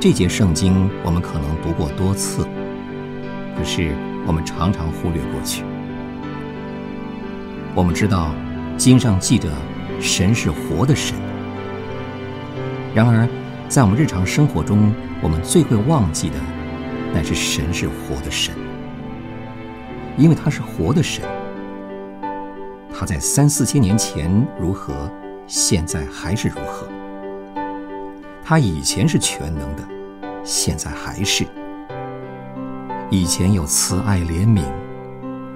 这节圣经我们可能读过多次，可是我们常常忽略过去。我们知道经上记着神是活的神，然而在我们日常生活中，我们最会忘记的，乃是神是活的神，因为他是活的神。他在三四千年前如何，现在还是如何。他以前是全能的，现在还是。以前有慈爱怜悯，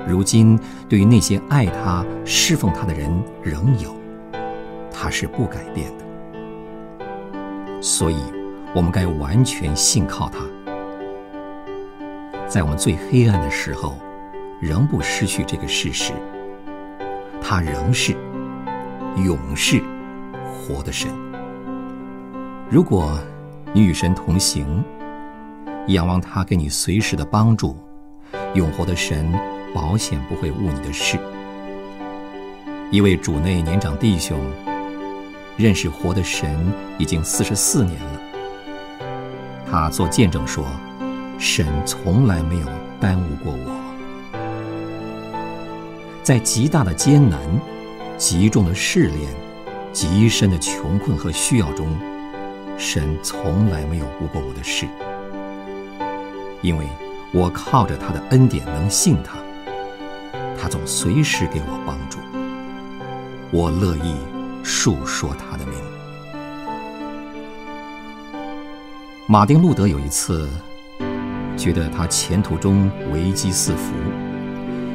如今对于那些爱他、侍奉他的人仍有。他是不改变的，所以我们该完全信靠他。在我们最黑暗的时候，仍不失去这个事实。他仍是永世活的神。如果你与神同行，仰望他给你随时的帮助，永活的神保险不会误你的事。一位主内年长弟兄认识活的神已经四十四年了，他做见证说，神从来没有耽误过我。在极大的艰难、极重的试炼、极深的穷困和需要中，神从来没有误过我的事，因为我靠着他的恩典能信他，他总随时给我帮助，我乐意述说他的名。马丁·路德有一次觉得他前途中危机四伏。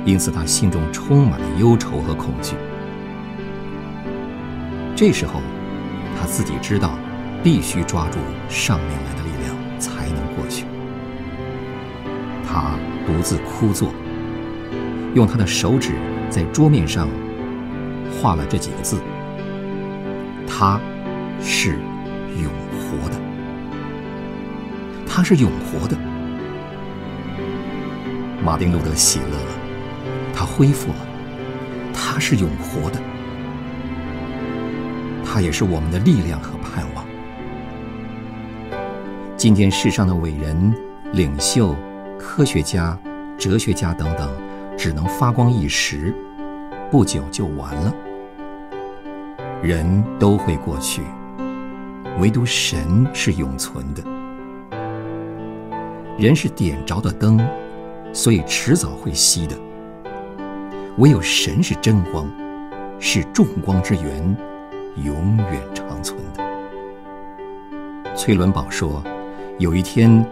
因此，他心中充满了忧愁和恐惧。这时候，他自己知道，必须抓住上面来的力量，才能过去。他独自枯坐，用他的手指在桌面上画了这几个字：“他是永活的。他是永活的。”马丁·路德喜乐了。他恢复了，他是永活的，他也是我们的力量和盼望。今天世上的伟人、领袖、科学家、哲学家等等，只能发光一时，不久就完了。人都会过去，唯独神是永存的。人是点着的灯，所以迟早会熄的。唯有神是真光，是众光之源，永远长存的。崔伦宝说：“有一天，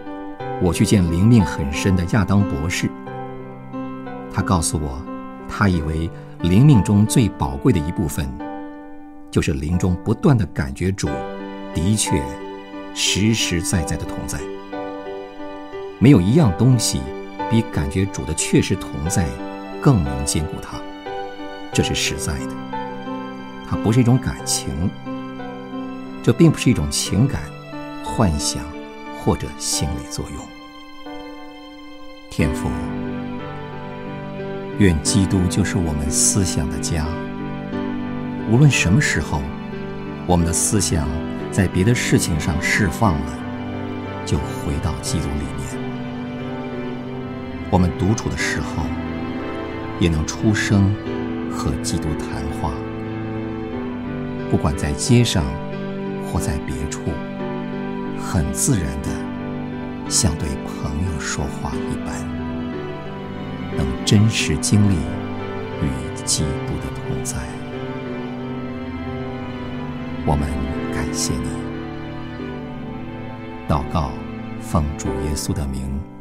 我去见灵命很深的亚当博士，他告诉我，他以为灵命中最宝贵的一部分，就是灵中不断的感觉主的确实实在在的同在。没有一样东西比感觉主的确实同在。”更能坚固它，这是实在的。它不是一种感情，这并不是一种情感、幻想或者心理作用。天父，愿基督就是我们思想的家。无论什么时候，我们的思想在别的事情上释放了，就回到基督里面。我们独处的时候。也能出声和基督谈话，不管在街上或在别处，很自然的像对朋友说话一般，能真实经历与基督的同在。我们感谢你，祷告，奉主耶稣的名。